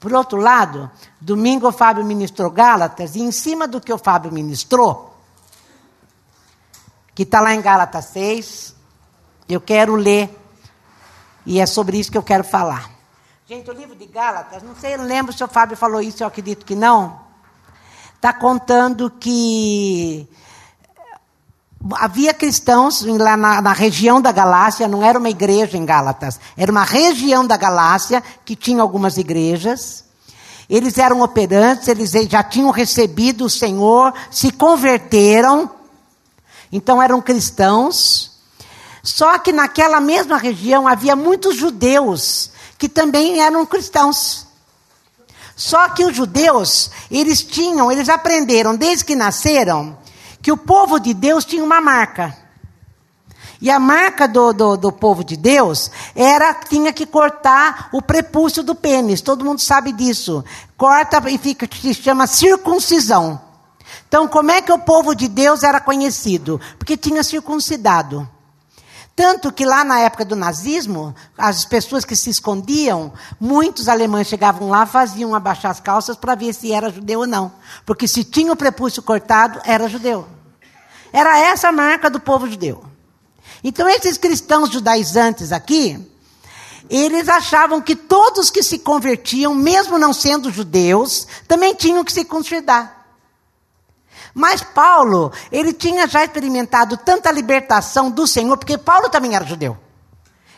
Por outro lado, domingo o Fábio ministrou Gálatas, e em cima do que o Fábio ministrou, que está lá em Gálatas 6, eu quero ler, e é sobre isso que eu quero falar. Gente, o livro de Gálatas, não sei, lembro se o Fábio falou isso, eu acredito que não. Está contando que havia cristãos lá na, na, região da Galácia, não era uma igreja em Gálatas, era uma região da Galácia que tinha algumas igrejas. Eles eram operantes, eles já tinham recebido o Senhor, se converteram, então eram cristãos. Só que naquela mesma região havia muitos judeus que também eram cristãos. Só que os judeus, eles tinham, eles aprenderam desde que nasceram, que o povo de Deus tinha uma marca. E a marca do, do, do, povo de Deus era tinha que cortar o prepúcio do pênis. Todo mundo sabe disso. Corta e fica se chama circuncisão. Então, como é que o povo de Deus era conhecido? Porque tinha circuncidado. Tanto que lá na época do nazismo, as pessoas que se escondiam, muitos alemães chegavam lá, faziam abaixar as calças para ver se era judeu ou não. Porque se tinha o prepúcio cortado, era judeu. Era essa a marca do povo judeu. Então, esses cristãos judaizantes aqui, eles achavam que todos que se convertiam, mesmo não sendo judeus, também tinham que se converter. Mas Paulo, ele tinha já experimentado tanta libertação do Senhor, porque Paulo também era judeu.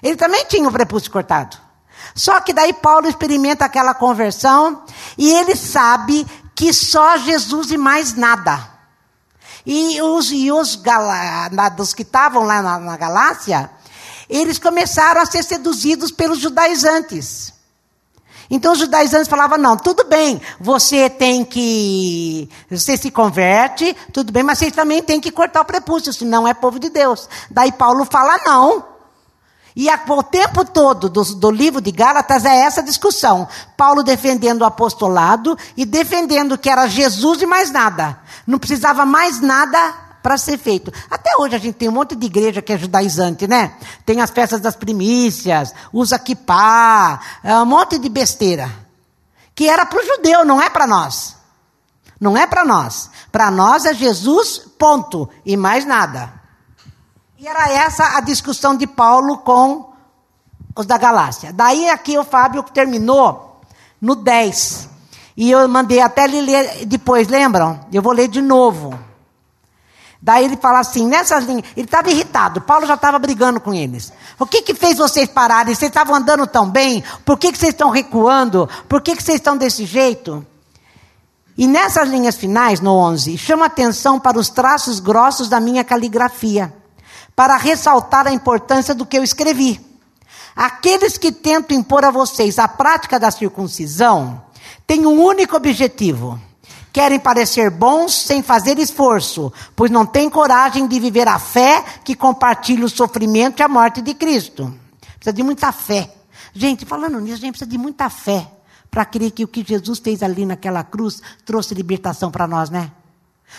Ele também tinha o prepúcio cortado. Só que daí Paulo experimenta aquela conversão e ele sabe que só Jesus e mais nada. E os, e os galados que estavam lá na, na Galácia, eles começaram a ser seduzidos pelos judaizantes. Então os judaizantes falavam: não, tudo bem, você tem que. Você se converte, tudo bem, mas você também tem que cortar o prepúcio, senão é povo de Deus. Daí Paulo fala: não. E a, o tempo todo do, do livro de Gálatas é essa discussão. Paulo defendendo o apostolado e defendendo que era Jesus e mais nada. Não precisava mais nada para ser feito. Até hoje a gente tem um monte de igreja que é judaizante, né? Tem as festas das primícias, usa kippah, é um monte de besteira. Que era para o judeu, não é para nós. Não é para nós. Para nós é Jesus, ponto. E mais nada. E era essa a discussão de Paulo com os da Galácia. Daí aqui o Fábio terminou no 10. E eu mandei até ele ler depois, lembram? Eu vou ler de novo. Daí ele fala assim, nessas linhas, ele estava irritado, Paulo já estava brigando com eles. O que que fez vocês pararem? Vocês estavam andando tão bem? Por que, que vocês estão recuando? Por que, que vocês estão desse jeito? E nessas linhas finais, no 11, chama atenção para os traços grossos da minha caligrafia, para ressaltar a importância do que eu escrevi. Aqueles que tentam impor a vocês a prática da circuncisão têm um único objetivo Querem parecer bons sem fazer esforço, pois não têm coragem de viver a fé que compartilha o sofrimento e a morte de Cristo. Precisa de muita fé. Gente, falando nisso, a gente precisa de muita fé para crer que o que Jesus fez ali naquela cruz trouxe libertação para nós, né?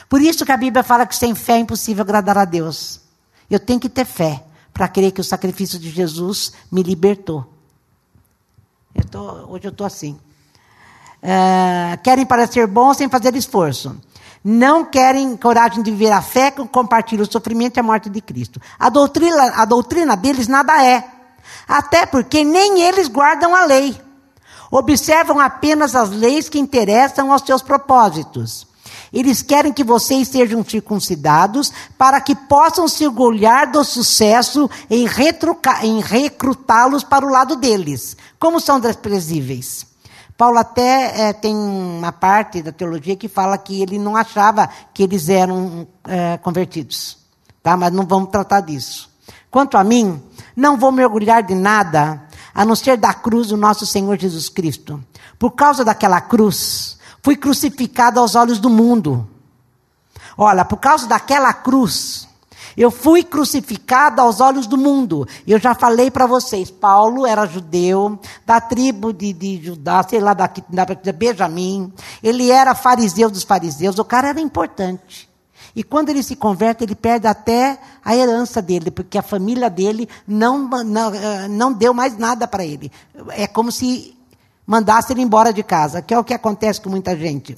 Por isso que a Bíblia fala que sem fé é impossível agradar a Deus. Eu tenho que ter fé para crer que o sacrifício de Jesus me libertou. Eu tô, hoje eu estou assim. Uh, querem parecer bons sem fazer esforço. Não querem coragem de viver a fé que compartilha o sofrimento e a morte de Cristo. A doutrina, a doutrina deles nada é. Até porque nem eles guardam a lei. Observam apenas as leis que interessam aos seus propósitos. Eles querem que vocês sejam circuncidados para que possam se orgulhar do sucesso em, em recrutá-los para o lado deles. Como são desprezíveis. Paulo até é, tem uma parte da teologia que fala que ele não achava que eles eram é, convertidos. Tá? Mas não vamos tratar disso. Quanto a mim, não vou me orgulhar de nada, a não ser da cruz do nosso Senhor Jesus Cristo. Por causa daquela cruz, fui crucificado aos olhos do mundo. Olha, por causa daquela cruz, eu fui crucificado aos olhos do mundo. Eu já falei para vocês, Paulo era judeu, da tribo de, de Judá, sei lá, da, da Benjamim. Ele era fariseu dos fariseus, o cara era importante. E quando ele se converte, ele perde até a herança dele, porque a família dele não, não, eh, não deu mais nada para ele. É como se mandasse ele embora de casa, que é o que acontece com muita gente.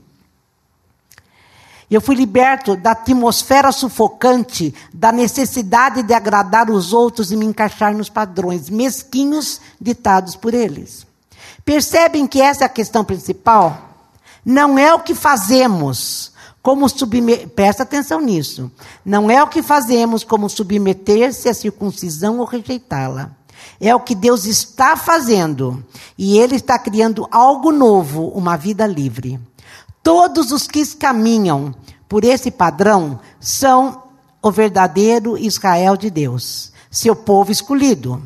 Eu fui liberto da atmosfera sufocante, da necessidade de agradar os outros e me encaixar nos padrões mesquinhos ditados por eles. Percebem que essa é a questão principal? Não é o que fazemos, como submeter. Presta atenção nisso. Não é o que fazemos como submeter-se à circuncisão ou rejeitá-la. É o que Deus está fazendo. E Ele está criando algo novo, uma vida livre. Todos os que caminham por esse padrão são o verdadeiro Israel de Deus, seu povo escolhido.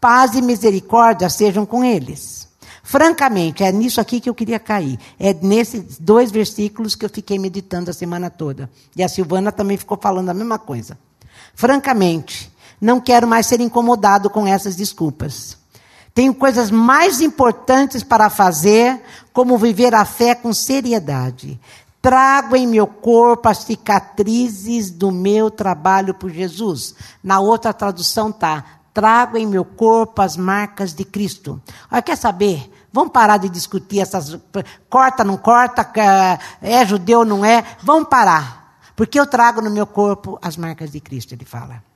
Paz e misericórdia sejam com eles. Francamente, é nisso aqui que eu queria cair. É nesses dois versículos que eu fiquei meditando a semana toda. E a Silvana também ficou falando a mesma coisa. Francamente, não quero mais ser incomodado com essas desculpas. Tenho coisas mais importantes para fazer, como viver a fé com seriedade. Trago em meu corpo as cicatrizes do meu trabalho por Jesus. Na outra tradução tá: trago em meu corpo as marcas de Cristo. Olha, quer saber? Vamos parar de discutir essas. Corta, não corta, é judeu, não é? Vamos parar. Porque eu trago no meu corpo as marcas de Cristo, ele fala.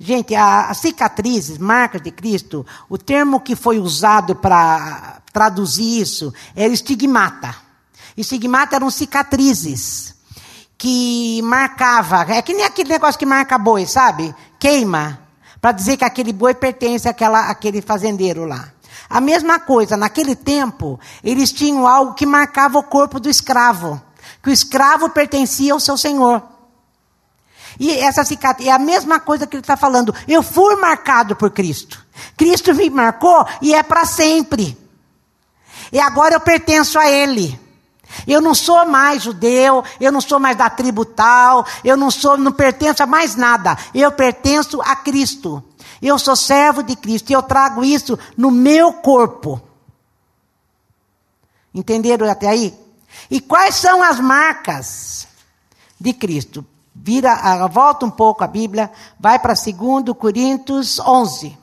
Gente, as cicatrizes, marcas de Cristo, o termo que foi usado para traduzir isso era estigmata. Estigmata eram cicatrizes que marcava, é que nem aquele negócio que marca boi, sabe? Queima, para dizer que aquele boi pertence àquela, àquele fazendeiro lá. A mesma coisa, naquele tempo, eles tinham algo que marcava o corpo do escravo, que o escravo pertencia ao seu senhor. E essa cicatriz é a mesma coisa que ele está falando. Eu fui marcado por Cristo. Cristo me marcou e é para sempre. E agora eu pertenço a Ele. Eu não sou mais judeu, eu não sou mais da tribo tal, eu não sou, não pertenço a mais nada. Eu pertenço a Cristo. Eu sou servo de Cristo e eu trago isso no meu corpo. Entenderam até aí? E quais são as marcas de Cristo? Vira, volta um pouco a Bíblia, vai para 2 Coríntios 11.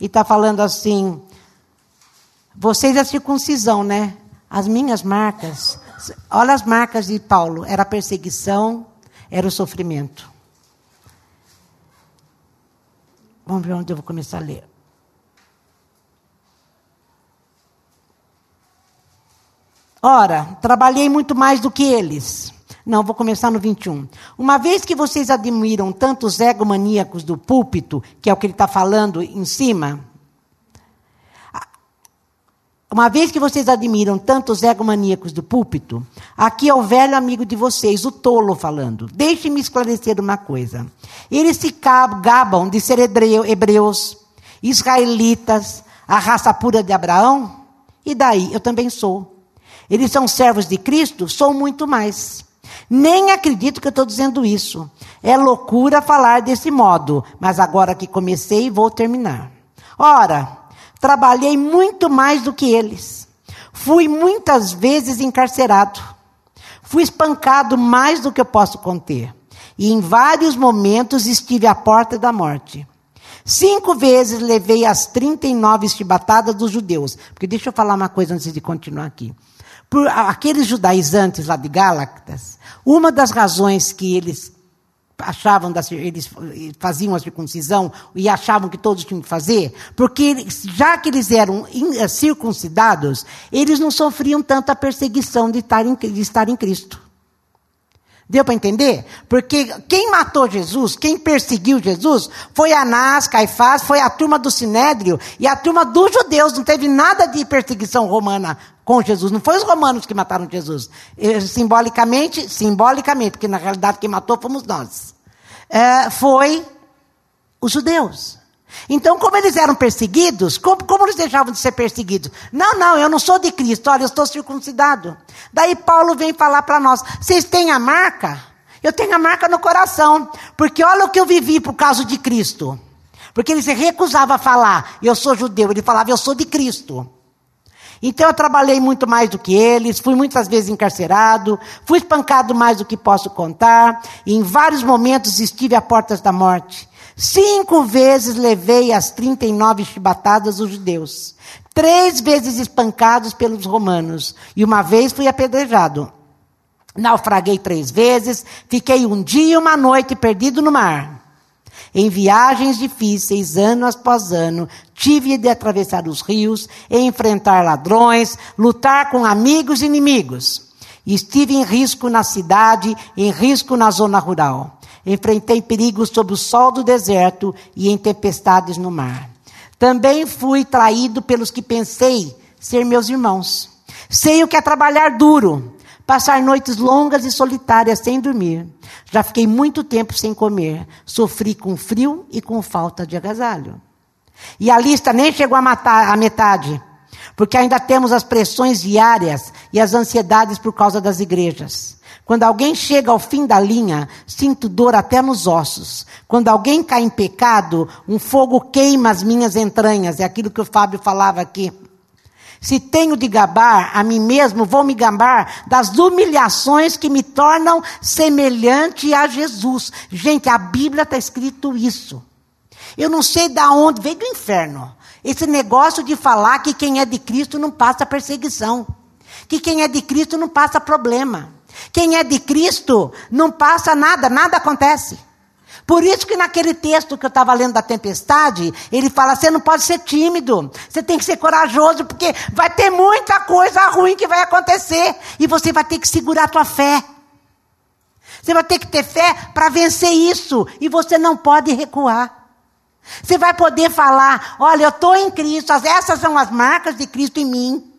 E está falando assim: vocês é circuncisão, né? As minhas marcas. Olha as marcas de Paulo: era a perseguição, era o sofrimento. Vamos ver onde eu vou começar a ler. Ora, trabalhei muito mais do que eles. Não, vou começar no 21. Uma vez que vocês admiram tantos egomaníacos do púlpito, que é o que ele está falando em cima, uma vez que vocês admiram tantos egomaníacos do púlpito, aqui é o velho amigo de vocês, o tolo, falando. Deixe-me esclarecer uma coisa. Eles se gabam de ser hebreus, israelitas, a raça pura de Abraão, e daí eu também sou. Eles são servos de Cristo? Sou muito mais. Nem acredito que eu estou dizendo isso. É loucura falar desse modo, mas agora que comecei, vou terminar. Ora, trabalhei muito mais do que eles. Fui muitas vezes encarcerado. Fui espancado mais do que eu posso conter. E em vários momentos estive à porta da morte. Cinco vezes levei as 39 chibatadas dos judeus. Porque deixa eu falar uma coisa antes de continuar aqui por aqueles judaizantes lá de Gálatas, uma das razões que eles achavam, eles faziam a circuncisão e achavam que todos tinham que fazer, porque já que eles eram eh, circuncidados, eles não sofriam tanta perseguição de estar em, de estar em Cristo. Deu para entender? Porque quem matou Jesus, quem perseguiu Jesus, foi Anás, Caifás, foi a turma do Sinédrio e a turma dos judeus. Não teve nada de perseguição romana com Jesus. Não foi os romanos que mataram Jesus. Simbolicamente, simbolicamente, porque na realidade quem matou fomos nós. É, foi os judeus. Então, como eles eram perseguidos, como, como eles deixavam de ser perseguidos? Não, não, eu não sou de Cristo, olha, eu estou circuncidado. Daí Paulo vem falar para nós: vocês têm a marca? Eu tenho a marca no coração, porque olha o que eu vivi por causa de Cristo. Porque ele se recusava a falar, eu sou judeu, ele falava, eu sou de Cristo. Então eu trabalhei muito mais do que eles, fui muitas vezes encarcerado, fui espancado mais do que posso contar, e em vários momentos estive à portas da morte. Cinco vezes levei as 39 chibatadas dos judeus. Três vezes espancados pelos romanos. E uma vez fui apedrejado. Naufraguei três vezes. Fiquei um dia e uma noite perdido no mar. Em viagens difíceis, ano após ano, tive de atravessar os rios, enfrentar ladrões, lutar com amigos e inimigos. Estive em risco na cidade, em risco na zona rural. Enfrentei perigos sob o sol do deserto e em tempestades no mar. Também fui traído pelos que pensei ser meus irmãos. Sei o que é trabalhar duro, passar noites longas e solitárias sem dormir. Já fiquei muito tempo sem comer. Sofri com frio e com falta de agasalho. E a lista nem chegou a metade, porque ainda temos as pressões diárias e as ansiedades por causa das igrejas. Quando alguém chega ao fim da linha, sinto dor até nos ossos. Quando alguém cai em pecado, um fogo queima as minhas entranhas. É aquilo que o Fábio falava aqui. Se tenho de gabar a mim mesmo, vou me gabar das humilhações que me tornam semelhante a Jesus. Gente, a Bíblia está escrito isso. Eu não sei de onde, veio do inferno. Esse negócio de falar que quem é de Cristo não passa perseguição. Que quem é de Cristo não passa problema. Quem é de Cristo não passa nada, nada acontece. Por isso que naquele texto que eu estava lendo da tempestade, ele fala: você não pode ser tímido, você tem que ser corajoso, porque vai ter muita coisa ruim que vai acontecer. E você vai ter que segurar a tua fé. Você vai ter que ter fé para vencer isso. E você não pode recuar. Você vai poder falar: olha, eu estou em Cristo, essas são as marcas de Cristo em mim.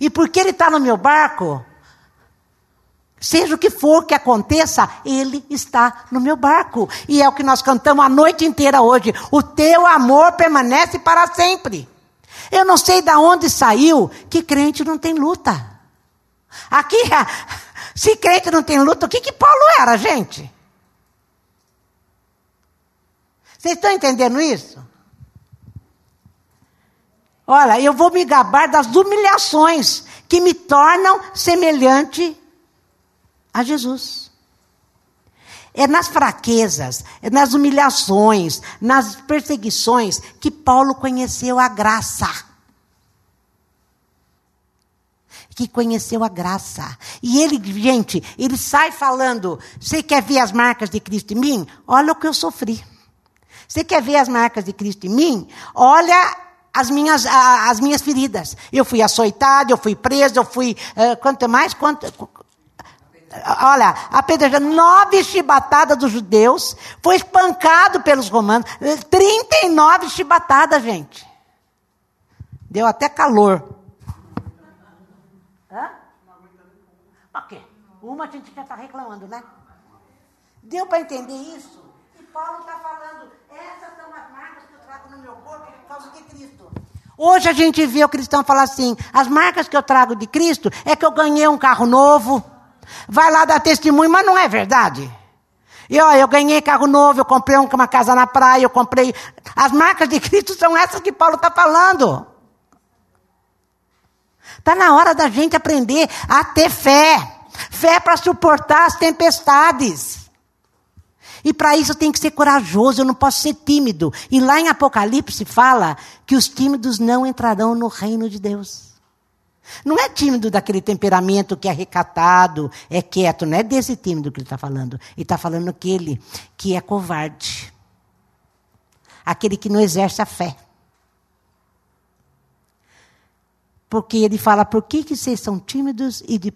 E porque Ele está no meu barco, Seja o que for que aconteça, Ele está no meu barco. E é o que nós cantamos a noite inteira hoje. O teu amor permanece para sempre. Eu não sei de onde saiu que crente não tem luta. Aqui, se crente não tem luta, o que, que Paulo era, gente? Vocês estão entendendo isso? Olha, eu vou me gabar das humilhações que me tornam semelhante a Jesus. É nas fraquezas, é nas humilhações, nas perseguições que Paulo conheceu a graça. Que conheceu a graça. E ele, gente, ele sai falando: você quer ver as marcas de Cristo em mim? Olha o que eu sofri. Você quer ver as marcas de Cristo em mim? Olha as minhas, as minhas feridas. Eu fui açoitado, eu fui preso, eu fui. Uh, quanto mais? Quanto, olha, apedrejado nove chibatadas dos judeus, foi espancado pelos romanos, 39 chibatadas, gente. Deu até calor. Hã? Ok. Uma a gente já está reclamando, né? Deu para entender isso? E Paulo está falando, essas são as marcas que eu trago no meu corpo por causa de Cristo. Hoje a gente vê o cristão falar assim: as marcas que eu trago de Cristo é que eu ganhei um carro novo Vai lá dar testemunho, mas não é verdade. E ó, eu ganhei carro novo, eu comprei uma casa na praia, eu comprei. As marcas de Cristo são essas que Paulo está falando. Está na hora da gente aprender a ter fé. Fé para suportar as tempestades. E para isso tem que ser corajoso, eu não posso ser tímido. E lá em Apocalipse fala que os tímidos não entrarão no reino de Deus. Não é tímido daquele temperamento que é recatado, é quieto. Não é desse tímido que ele está falando. Ele está falando aquele que é covarde. Aquele que não exerce a fé. Porque ele fala, por que, que vocês são tímidos e de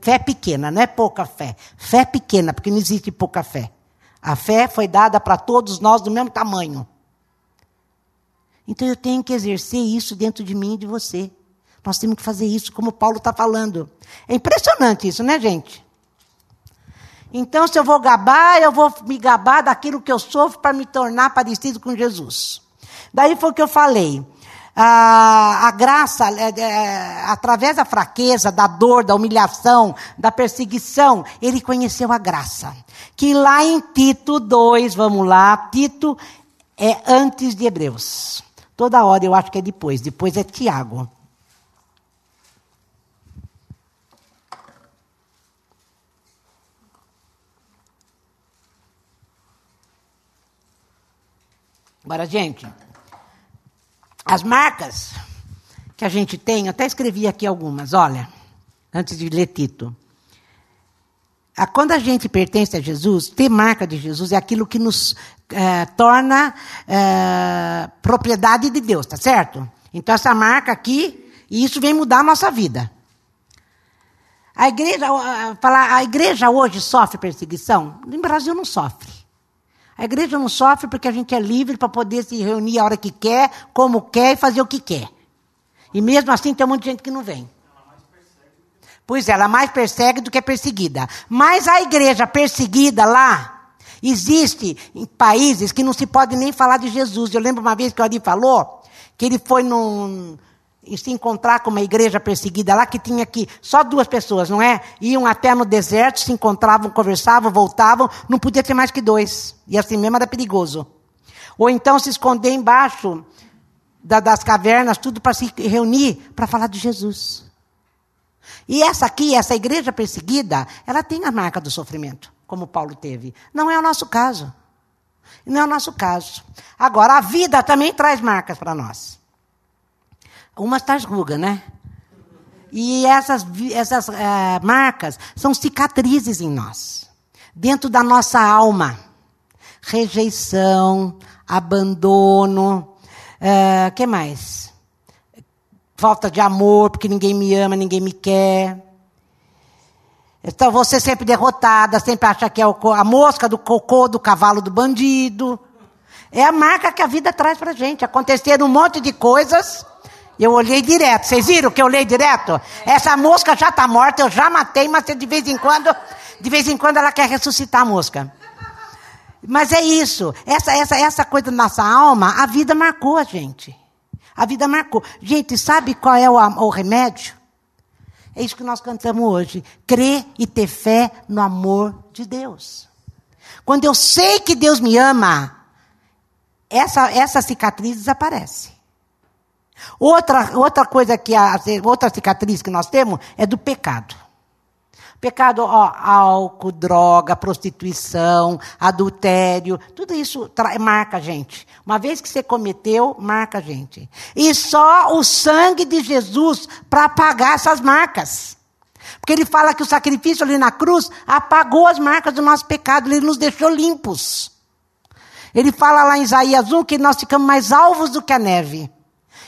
fé pequena? Não é pouca fé. Fé pequena, porque não existe pouca fé. A fé foi dada para todos nós do mesmo tamanho. Então eu tenho que exercer isso dentro de mim e de você. Nós temos que fazer isso, como Paulo está falando. É impressionante isso, né, gente? Então, se eu vou gabar, eu vou me gabar daquilo que eu sofro para me tornar parecido com Jesus. Daí foi o que eu falei. A, a graça, é, é, através da fraqueza, da dor, da humilhação, da perseguição, ele conheceu a graça. Que lá em Tito 2, vamos lá, Tito é antes de Hebreus. Toda hora eu acho que é depois, depois é Tiago. Agora, gente, as marcas que a gente tem, eu até escrevi aqui algumas, olha, antes de ler Tito. Quando a gente pertence a Jesus, ter marca de Jesus é aquilo que nos é, torna é, propriedade de Deus, tá certo? Então, essa marca aqui, e isso vem mudar a nossa vida. A igreja, falar, a igreja hoje sofre perseguição? No Brasil não sofre. A igreja não sofre porque a gente é livre para poder se reunir a hora que quer, como quer e fazer o que quer. E mesmo assim tem um monte de gente que não vem. Pois é, ela mais persegue do que é perseguida. Mas a igreja perseguida lá, existe em países que não se pode nem falar de Jesus. Eu lembro uma vez que o Ari falou que ele foi num, se encontrar com uma igreja perseguida lá que tinha aqui só duas pessoas, não é? Iam até no deserto, se encontravam, conversavam, voltavam, não podia ter mais que dois. E assim mesmo era perigoso. Ou então se esconder embaixo da, das cavernas, tudo para se reunir para falar de Jesus. E essa aqui, essa igreja perseguida, ela tem a marca do sofrimento, como Paulo teve. Não é o nosso caso. Não é o nosso caso. Agora, a vida também traz marcas para nós. Umas traz ruga, né? E essas, essas é, marcas são cicatrizes em nós, dentro da nossa alma. Rejeição, abandono, uh, que mais? Falta de amor, porque ninguém me ama, ninguém me quer. Então você sempre derrotada, sempre acha que é a mosca do cocô do cavalo do bandido. É a marca que a vida traz pra gente. Aconteceram um monte de coisas. Eu olhei direto. Vocês viram que eu olhei direto? Essa mosca já está morta, eu já matei, mas de vez em quando, de vez em quando ela quer ressuscitar a mosca. Mas é isso. Essa, essa, essa coisa da nossa alma, a vida marcou a gente. A vida marcou. Gente, sabe qual é o, o remédio? É isso que nós cantamos hoje. Crer e ter fé no amor de Deus. Quando eu sei que Deus me ama, essa, essa cicatriz desaparece. Outra, outra coisa que a, outra cicatriz que nós temos é do pecado. Pecado, ó, álcool, droga, prostituição, adultério, tudo isso marca a gente. Uma vez que você cometeu, marca a gente. E só o sangue de Jesus para apagar essas marcas. Porque ele fala que o sacrifício ali na cruz apagou as marcas do nosso pecado, ele nos deixou limpos. Ele fala lá em Isaías 1 que nós ficamos mais alvos do que a neve.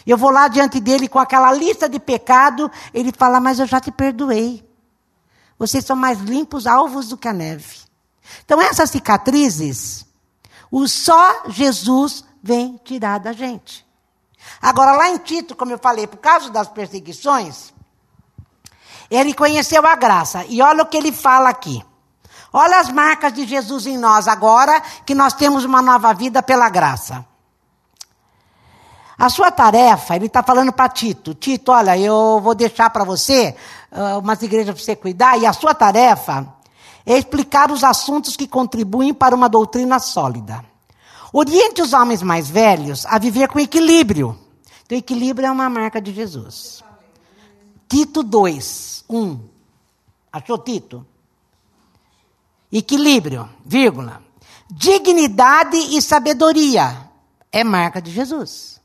Eu vou lá diante dele com aquela lista de pecado, ele fala, mas eu já te perdoei. Vocês são mais limpos, alvos do que a neve. Então, essas cicatrizes, o só Jesus vem tirar da gente. Agora, lá em Tito, como eu falei, por causa das perseguições, ele conheceu a graça. E olha o que ele fala aqui. Olha as marcas de Jesus em nós agora, que nós temos uma nova vida pela graça. A sua tarefa, ele está falando para Tito: Tito, olha, eu vou deixar para você uh, umas igrejas para você cuidar, e a sua tarefa é explicar os assuntos que contribuem para uma doutrina sólida. Oriente os homens mais velhos a viver com equilíbrio. Então, equilíbrio é uma marca de Jesus. Tito 2, 1. Achou Tito? Equilíbrio, vírgula. Dignidade e sabedoria é marca de Jesus.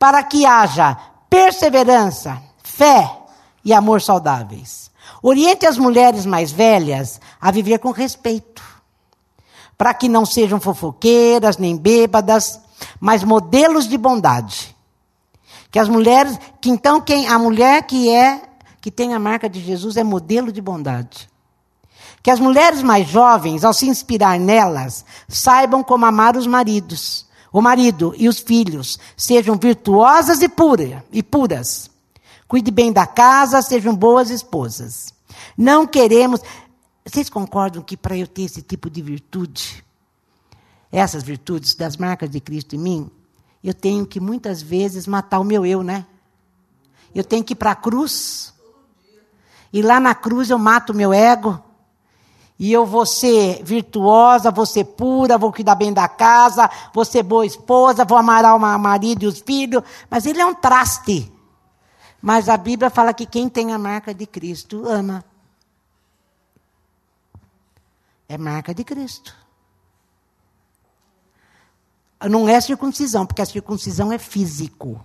Para que haja perseverança, fé, e amor saudáveis. Oriente as mulheres mais velhas a viver com respeito, para que não sejam fofoqueiras nem bêbadas, mas modelos de bondade. Que as mulheres, que então quem a mulher que é que tem a marca de Jesus é modelo de bondade. Que as mulheres mais jovens, ao se inspirar nelas, saibam como amar os maridos, o marido e os filhos, sejam virtuosas e pura, e puras Cuide bem da casa, sejam boas esposas. Não queremos. Vocês concordam que para eu ter esse tipo de virtude, essas virtudes das marcas de Cristo em mim, eu tenho que muitas vezes matar o meu eu, né? Eu tenho que ir para a cruz. E lá na cruz eu mato o meu ego. E eu vou ser virtuosa, vou ser pura, vou cuidar bem da casa, vou ser boa esposa, vou amar o marido e os filhos. Mas ele é um traste. Mas a Bíblia fala que quem tem a marca de Cristo ama. É marca de Cristo. não é circuncisão, porque a circuncisão é físico.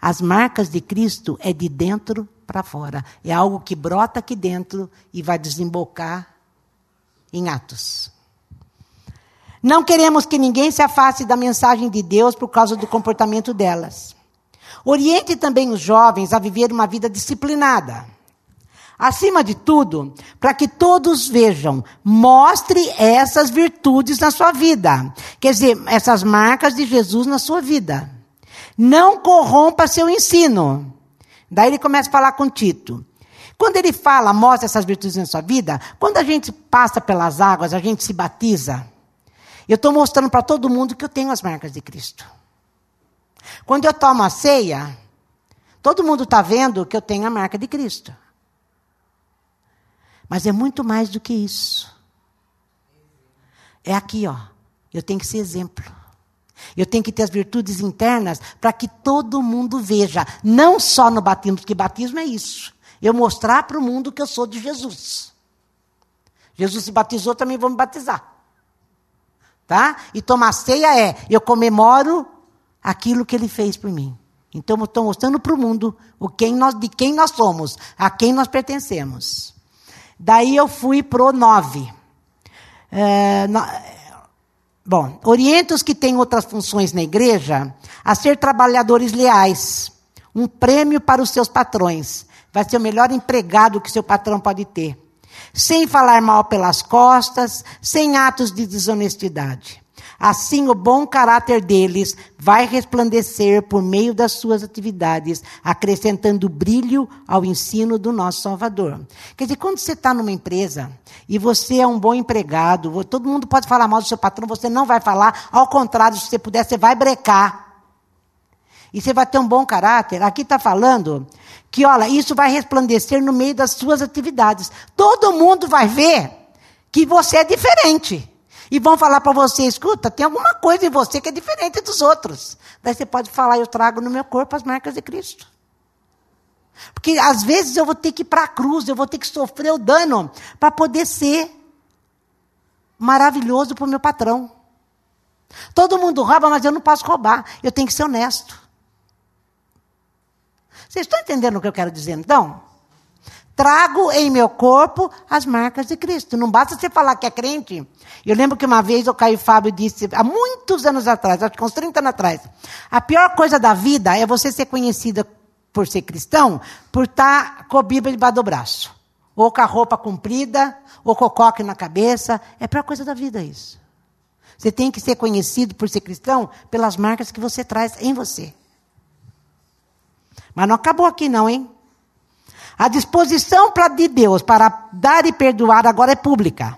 As marcas de Cristo é de dentro para fora. É algo que brota aqui dentro e vai desembocar em atos. Não queremos que ninguém se afaste da mensagem de Deus por causa do comportamento delas. Oriente também os jovens a viver uma vida disciplinada. Acima de tudo, para que todos vejam, mostre essas virtudes na sua vida. Quer dizer, essas marcas de Jesus na sua vida. Não corrompa seu ensino. Daí ele começa a falar com Tito. Quando ele fala, mostra essas virtudes na sua vida, quando a gente passa pelas águas, a gente se batiza, eu estou mostrando para todo mundo que eu tenho as marcas de Cristo. Quando eu tomo a ceia, todo mundo está vendo que eu tenho a marca de Cristo. Mas é muito mais do que isso. É aqui, ó. Eu tenho que ser exemplo. Eu tenho que ter as virtudes internas para que todo mundo veja, não só no batismo, porque batismo é isso. Eu mostrar para o mundo que eu sou de Jesus. Jesus se batizou, também vou me batizar. Tá? E tomar ceia é, eu comemoro aquilo que ele fez por mim. Então eu estou mostrando para o mundo o quem nós, de quem nós somos, a quem nós pertencemos. Daí eu fui pro 9. É, no, bom, orienta os que têm outras funções na igreja a ser trabalhadores leais. Um prêmio para os seus patrões. Vai ser o melhor empregado que seu patrão pode ter. Sem falar mal pelas costas, sem atos de desonestidade. Assim, o bom caráter deles vai resplandecer por meio das suas atividades, acrescentando brilho ao ensino do nosso Salvador. Quer dizer, quando você está numa empresa e você é um bom empregado, todo mundo pode falar mal do seu patrão, você não vai falar, ao contrário, se você puder, você vai brecar. E você vai ter um bom caráter. Aqui está falando que, olha, isso vai resplandecer no meio das suas atividades. Todo mundo vai ver que você é diferente. E vão falar para você: escuta, tem alguma coisa em você que é diferente dos outros. Daí você pode falar: eu trago no meu corpo as marcas de Cristo. Porque às vezes eu vou ter que ir para a cruz, eu vou ter que sofrer o dano para poder ser maravilhoso para o meu patrão. Todo mundo rouba, mas eu não posso roubar. Eu tenho que ser honesto. Vocês estão entendendo o que eu quero dizer, então? Trago em meu corpo as marcas de Cristo. Não basta você falar que é crente. Eu lembro que uma vez o Caio Fábio disse, há muitos anos atrás, acho que uns 30 anos atrás, a pior coisa da vida é você ser conhecida por ser cristão, por estar com a Bíblia debaixo do braço. Ou com a roupa comprida, ou com o coque na cabeça. É a pior coisa da vida isso. Você tem que ser conhecido por ser cristão pelas marcas que você traz em você. Mas não acabou aqui não, hein? A disposição de Deus para dar e perdoar agora é pública.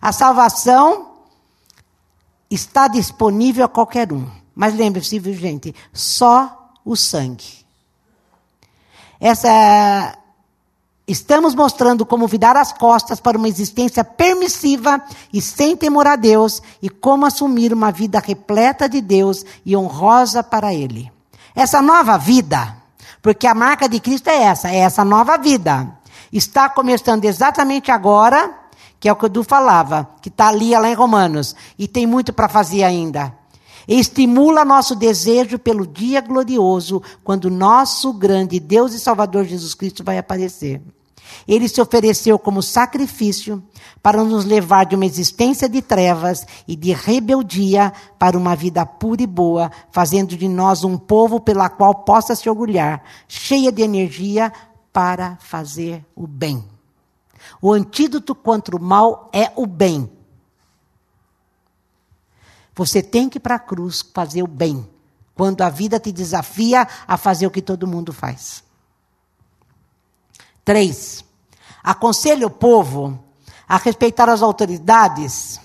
A salvação está disponível a qualquer um. Mas lembre-se, viu, gente? Só o sangue. Essa. Estamos mostrando como virar as costas para uma existência permissiva e sem temor a Deus e como assumir uma vida repleta de Deus e honrosa para Ele. Essa nova vida porque a marca de Cristo é essa, é essa nova vida. Está começando exatamente agora, que é o que o Du falava, que está ali lá em Romanos, e tem muito para fazer ainda. Estimula nosso desejo pelo dia glorioso, quando nosso grande Deus e Salvador Jesus Cristo vai aparecer. Ele se ofereceu como sacrifício para nos levar de uma existência de trevas e de rebeldia para uma vida pura e boa, fazendo de nós um povo pela qual possa se orgulhar, cheia de energia para fazer o bem. O antídoto contra o mal é o bem. Você tem que ir para a cruz fazer o bem, quando a vida te desafia a fazer o que todo mundo faz. Três, aconselha o povo a respeitar as autoridades.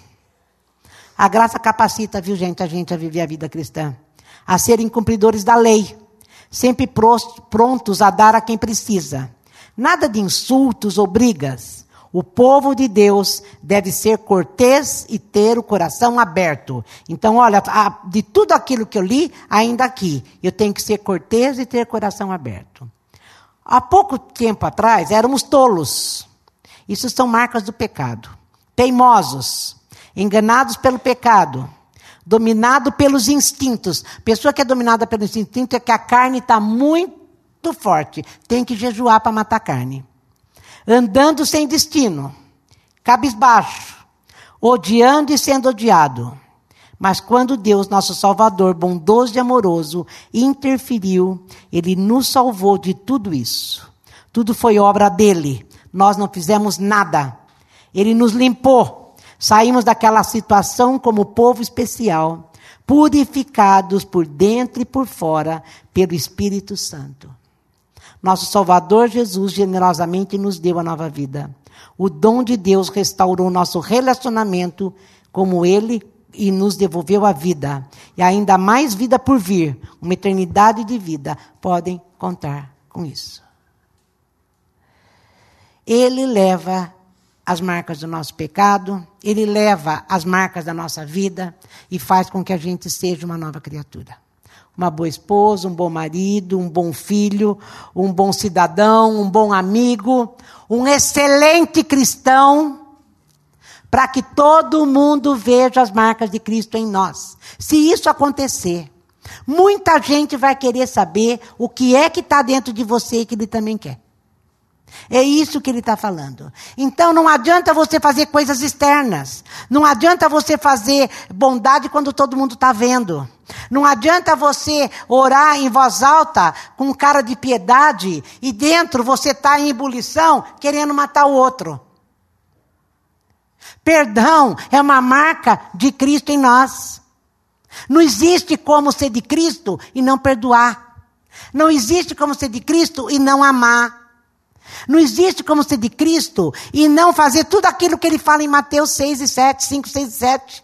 A graça capacita, viu, gente, a gente a viver a vida cristã, a serem cumpridores da lei, sempre prontos a dar a quem precisa. Nada de insultos ou brigas. O povo de Deus deve ser cortês e ter o coração aberto. Então, olha, de tudo aquilo que eu li, ainda aqui, eu tenho que ser cortês e ter coração aberto. Há pouco tempo atrás, éramos tolos. Isso são marcas do pecado. Teimosos, enganados pelo pecado, dominado pelos instintos. Pessoa que é dominada pelos instintos é que a carne está muito forte. Tem que jejuar para matar a carne. Andando sem destino, cabisbaixo, odiando e sendo odiado. Mas quando Deus, nosso Salvador, bondoso e amoroso, interferiu, Ele nos salvou de tudo isso. Tudo foi obra dele. Nós não fizemos nada. Ele nos limpou. Saímos daquela situação como povo especial, purificados por dentro e por fora pelo Espírito Santo. Nosso Salvador Jesus generosamente nos deu a nova vida. O dom de Deus restaurou nosso relacionamento como Ele e nos devolveu a vida. E ainda mais vida por vir, uma eternidade de vida. Podem contar com isso. Ele leva as marcas do nosso pecado, ele leva as marcas da nossa vida e faz com que a gente seja uma nova criatura. Uma boa esposa, um bom marido, um bom filho, um bom cidadão, um bom amigo, um excelente cristão, para que todo mundo veja as marcas de Cristo em nós. Se isso acontecer, muita gente vai querer saber o que é que está dentro de você e que ele também quer. É isso que ele está falando. Então não adianta você fazer coisas externas. Não adianta você fazer bondade quando todo mundo está vendo. Não adianta você orar em voz alta com cara de piedade e dentro você está em ebulição querendo matar o outro. Perdão é uma marca de Cristo em nós. Não existe como ser de Cristo e não perdoar. Não existe como ser de Cristo e não amar. Não existe como ser de Cristo e não fazer tudo aquilo que ele fala em Mateus 6 e 7, 5, 6 e 7.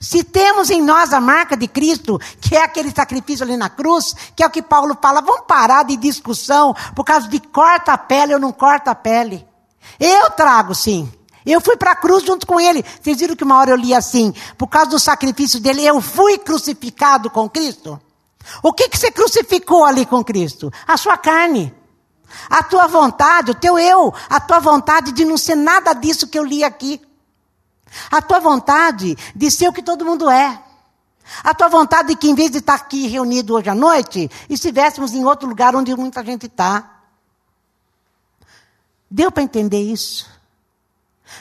Se temos em nós a marca de Cristo, que é aquele sacrifício ali na cruz, que é o que Paulo fala, vamos parar de discussão por causa de corta a pele ou não corta a pele. Eu trago sim. Eu fui para a cruz junto com ele. Vocês viram que uma hora eu li assim, por causa do sacrifício dele, eu fui crucificado com Cristo? O que, que você crucificou ali com Cristo? A sua carne. A tua vontade, o teu eu, a tua vontade de não ser nada disso que eu li aqui. A tua vontade de ser o que todo mundo é. A tua vontade de que, em vez de estar aqui reunido hoje à noite, estivéssemos em outro lugar onde muita gente está. Deu para entender isso?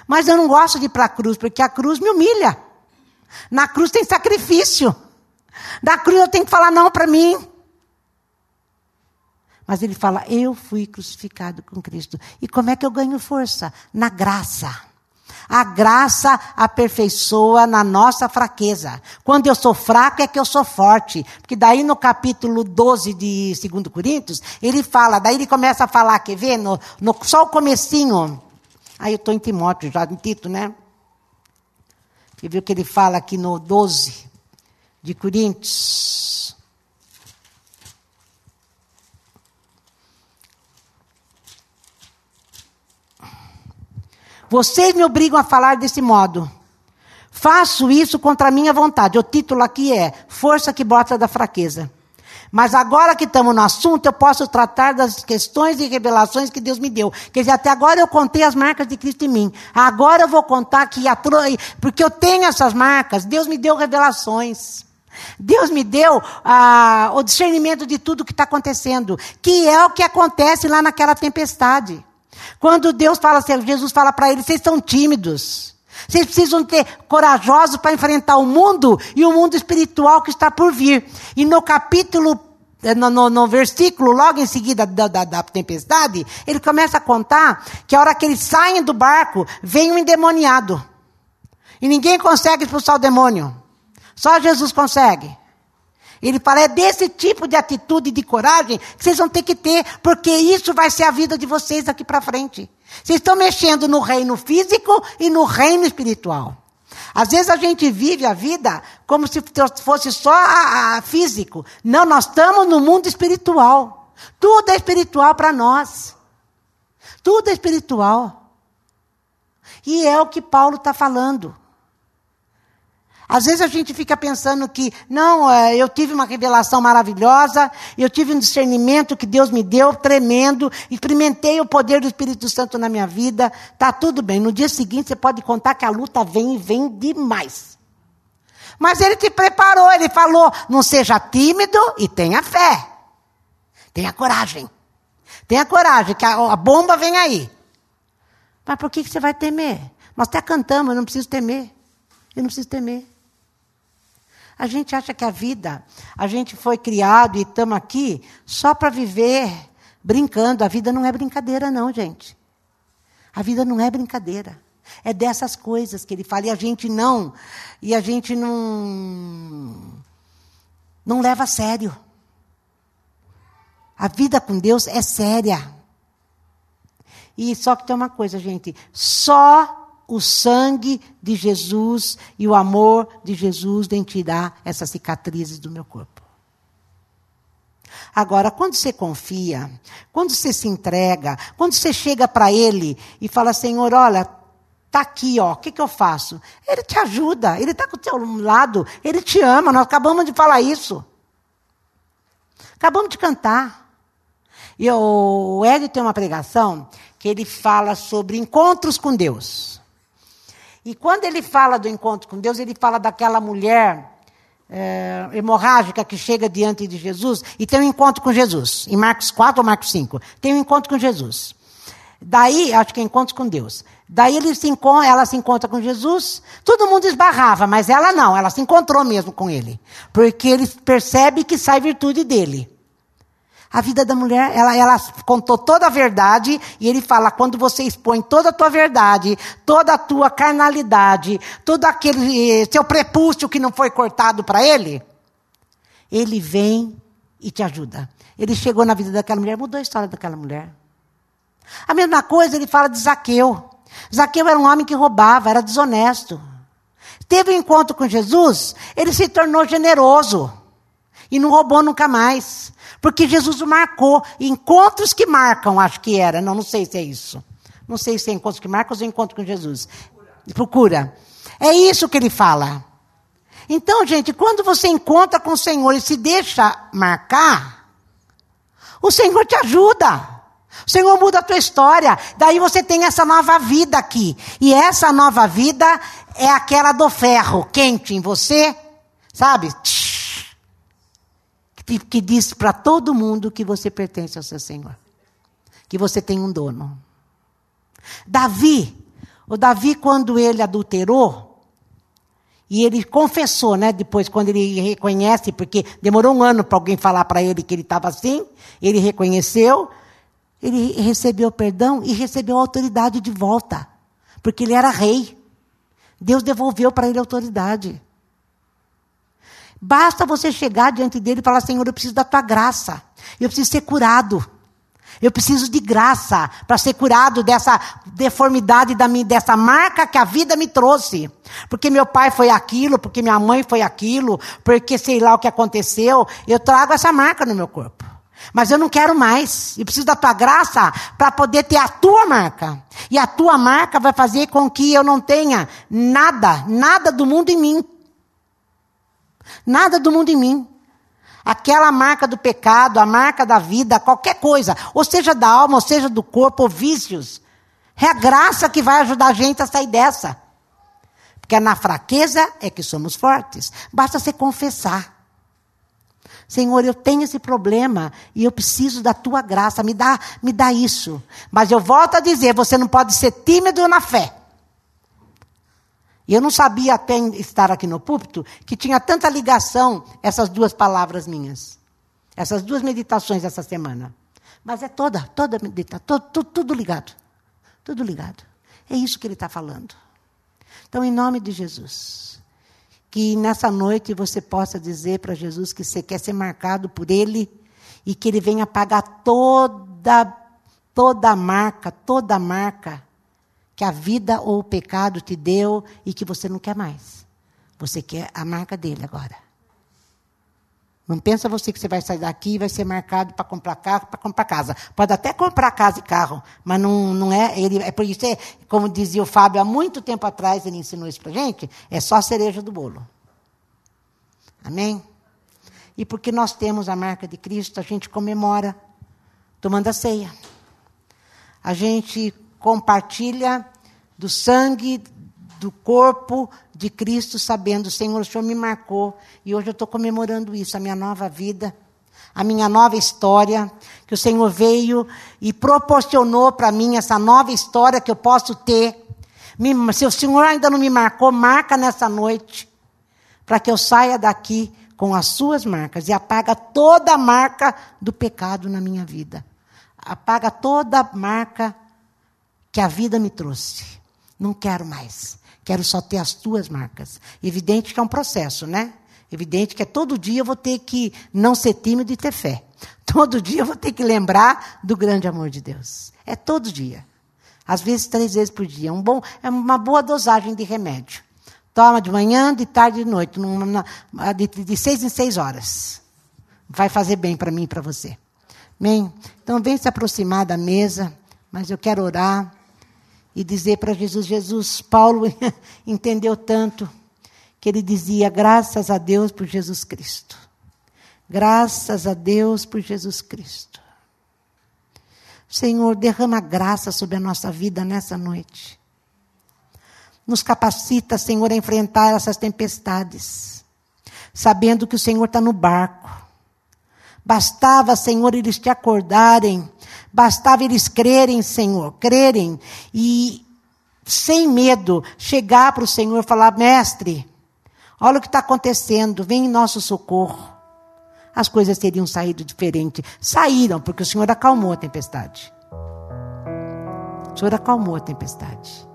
Mas eu não gosto de ir para a cruz, porque a cruz me humilha. Na cruz tem sacrifício. Na cruz eu tenho que falar não para mim. Mas ele fala: Eu fui crucificado com Cristo. E como é que eu ganho força? Na graça. A graça aperfeiçoa na nossa fraqueza. Quando eu sou fraco é que eu sou forte. Porque daí no capítulo 12 de 2 Coríntios, ele fala, daí ele começa a falar, quer ver? No, no, só o comecinho. Aí eu estou em Timóteo já, em Tito, né? Ver o que ele fala aqui no 12 de Coríntios? Vocês me obrigam a falar desse modo. Faço isso contra a minha vontade. O título aqui é Força que brota da fraqueza. Mas agora que estamos no assunto, eu posso tratar das questões e revelações que Deus me deu. Quer dizer, até agora eu contei as marcas de Cristo em mim. Agora eu vou contar que, a, porque eu tenho essas marcas, Deus me deu revelações. Deus me deu ah, o discernimento de tudo que está acontecendo, que é o que acontece lá naquela tempestade. Quando Deus fala assim, Jesus fala para eles, vocês são tímidos. Vocês precisam ter corajosos para enfrentar o mundo e o mundo espiritual que está por vir. E no capítulo, no, no, no versículo, logo em seguida da, da, da, tempestade, ele começa a contar que a hora que eles saem do barco, vem um endemoniado. E ninguém consegue expulsar o demônio. Só Jesus consegue. Ele fala, é desse tipo de atitude e de coragem que vocês vão ter que ter, porque isso vai ser a vida de vocês daqui para frente. Vocês estão mexendo no reino físico e no reino espiritual. Às vezes a gente vive a vida como se fosse só a, a físico. Não, nós estamos no mundo espiritual. Tudo é espiritual para nós. Tudo é espiritual. E é o que Paulo está falando. Às vezes a gente fica pensando que, não, é, eu tive uma revelação maravilhosa, eu tive um discernimento que Deus me deu, tremendo, experimentei o poder do Espírito Santo na minha vida, está tudo bem. No dia seguinte você pode contar que a luta vem e vem demais. Mas ele te preparou, ele falou: não seja tímido e tenha fé. Tenha coragem. Tenha coragem, que a, a bomba vem aí. Mas por que, que você vai temer? Nós até cantamos, eu não preciso temer. Eu não preciso temer. A gente acha que a vida, a gente foi criado e estamos aqui só para viver brincando. A vida não é brincadeira, não, gente. A vida não é brincadeira. É dessas coisas que ele fala e a gente não, e a gente não, não leva a sério. A vida com Deus é séria. E só que tem uma coisa, gente: só o sangue de Jesus e o amor de Jesus tem tirar essas cicatrizes do meu corpo. Agora, quando você confia, quando você se entrega, quando você chega para Ele e fala, Senhor, olha, está aqui, ó, o que, que eu faço? Ele te ajuda, Ele está com o teu lado, Ele te ama, nós acabamos de falar isso. Acabamos de cantar. E o Hélio tem uma pregação que ele fala sobre encontros com Deus. E quando ele fala do encontro com Deus, ele fala daquela mulher é, hemorrágica que chega diante de Jesus e tem um encontro com Jesus. Em Marcos 4 ou Marcos 5. Tem um encontro com Jesus. Daí, acho que é encontro com Deus. Daí ele se ela se encontra com Jesus, todo mundo esbarrava, mas ela não, ela se encontrou mesmo com ele. Porque ele percebe que sai virtude dele. A vida da mulher, ela, ela contou toda a verdade, e ele fala: quando você expõe toda a tua verdade, toda a tua carnalidade, todo aquele seu prepúcio que não foi cortado para ele, ele vem e te ajuda. Ele chegou na vida daquela mulher, mudou a história daquela mulher. A mesma coisa ele fala de Zaqueu. Zaqueu era um homem que roubava, era desonesto. Teve um encontro com Jesus, ele se tornou generoso. E não roubou nunca mais. Porque Jesus o marcou. Encontros que marcam, acho que era. Não, não sei se é isso. Não sei se é encontros que marcam ou se é encontro com Jesus. Procura. É isso que ele fala. Então, gente, quando você encontra com o Senhor e se deixa marcar, o Senhor te ajuda. O Senhor muda a tua história. Daí você tem essa nova vida aqui. E essa nova vida é aquela do ferro quente em você, sabe? Que, diz para todo mundo que você pertence ao seu Senhor. Que você tem um dono. Davi, o Davi, quando ele adulterou, e ele confessou, né? Depois, quando ele reconhece, porque demorou um ano para alguém falar para ele que ele estava assim, ele reconheceu, ele recebeu perdão e recebeu a autoridade de volta, porque ele era rei. Deus devolveu para ele a autoridade. Basta você chegar diante dele e falar: Senhor, eu preciso da tua graça. Eu preciso ser curado. Eu preciso de graça para ser curado dessa deformidade, da minha, dessa marca que a vida me trouxe. Porque meu pai foi aquilo, porque minha mãe foi aquilo, porque sei lá o que aconteceu. Eu trago essa marca no meu corpo. Mas eu não quero mais. Eu preciso da tua graça para poder ter a tua marca. E a tua marca vai fazer com que eu não tenha nada, nada do mundo em mim. Nada do mundo em mim. Aquela marca do pecado, a marca da vida, qualquer coisa, ou seja da alma, ou seja do corpo, ou vícios. É a graça que vai ajudar a gente a sair dessa. Porque é na fraqueza é que somos fortes. Basta você confessar. Senhor, eu tenho esse problema e eu preciso da tua graça, me dá, me dá isso. Mas eu volto a dizer, você não pode ser tímido na fé. E eu não sabia até estar aqui no púlpito que tinha tanta ligação essas duas palavras minhas. Essas duas meditações essa semana. Mas é toda, toda meditação, tudo, tudo ligado. Tudo ligado. É isso que ele está falando. Então, em nome de Jesus, que nessa noite você possa dizer para Jesus que você quer ser marcado por Ele e que Ele venha pagar toda, toda a marca, toda a marca que a vida ou o pecado te deu e que você não quer mais. Você quer a marca dele agora. Não pensa você que você vai sair daqui e vai ser marcado para comprar carro, para comprar casa. Pode até comprar casa e carro, mas não, não é. Ele, é por isso, é, como dizia o Fábio há muito tempo atrás, ele ensinou isso para gente, é só a cereja do bolo. Amém? E porque nós temos a marca de Cristo, a gente comemora tomando a ceia. A gente compartilha do sangue do corpo de Cristo, sabendo, Senhor, o Senhor me marcou e hoje eu estou comemorando isso, a minha nova vida, a minha nova história, que o Senhor veio e proporcionou para mim essa nova história que eu posso ter. Me, se o Senhor ainda não me marcou, marca nessa noite, para que eu saia daqui com as suas marcas e apaga toda a marca do pecado na minha vida. Apaga toda a marca que a vida me trouxe. Não quero mais. Quero só ter as tuas marcas. Evidente que é um processo, né? Evidente que é todo dia eu vou ter que não ser tímido e ter fé. Todo dia eu vou ter que lembrar do grande amor de Deus. É todo dia. Às vezes três vezes por dia. Um bom, é uma boa dosagem de remédio. Toma de manhã, de tarde e de noite, numa, de, de seis em seis horas. Vai fazer bem para mim e para você. Amém? Então, vem se aproximar da mesa, mas eu quero orar e dizer para Jesus: Jesus, Paulo entendeu tanto que ele dizia: graças a Deus por Jesus Cristo. Graças a Deus por Jesus Cristo. Senhor, derrama graça sobre a nossa vida nessa noite. Nos capacita, Senhor, a enfrentar essas tempestades, sabendo que o Senhor está no barco. Bastava, Senhor, eles te acordarem, bastava eles crerem, Senhor, crerem e, sem medo, chegar para o Senhor e falar: Mestre, olha o que está acontecendo, vem em nosso socorro. As coisas teriam saído diferente. Saíram, porque o Senhor acalmou a tempestade. O Senhor acalmou a tempestade.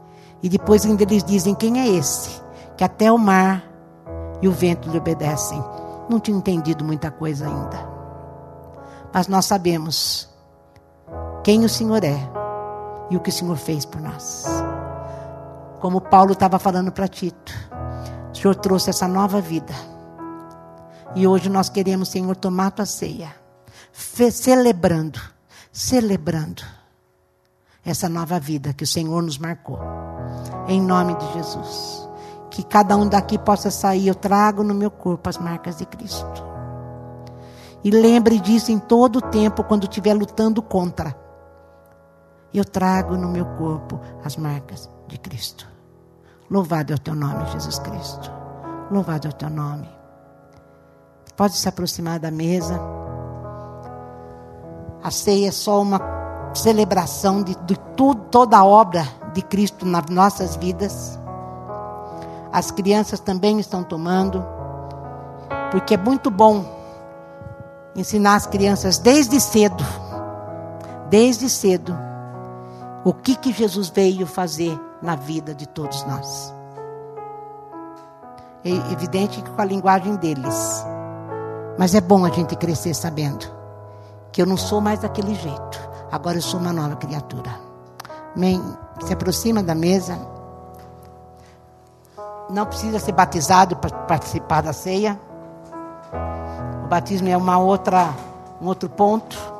E depois ainda eles dizem: Quem é esse? Que até o mar e o vento lhe obedecem. Não tinha entendido muita coisa ainda. Mas nós sabemos quem o Senhor é e o que o Senhor fez por nós. Como Paulo estava falando para Tito, o Senhor trouxe essa nova vida. E hoje nós queremos, Senhor, tomar tua ceia, celebrando, celebrando essa nova vida que o Senhor nos marcou. Em nome de Jesus. Que cada um daqui possa sair. Eu trago no meu corpo as marcas de Cristo. E lembre disso em todo o tempo, quando estiver lutando contra. Eu trago no meu corpo as marcas de Cristo. Louvado é o teu nome, Jesus Cristo. Louvado é o teu nome. Pode se aproximar da mesa. A ceia é só uma celebração de, de tudo, toda a obra de Cristo nas nossas vidas. As crianças também estão tomando, porque é muito bom ensinar as crianças desde cedo, desde cedo, o que que Jesus veio fazer na vida de todos nós. É evidente que com a linguagem deles. Mas é bom a gente crescer sabendo que eu não sou mais daquele jeito. Agora eu sou uma nova criatura. Amém? Se aproxima da mesa. Não precisa ser batizado para participar da ceia. O batismo é uma outra, um outro ponto.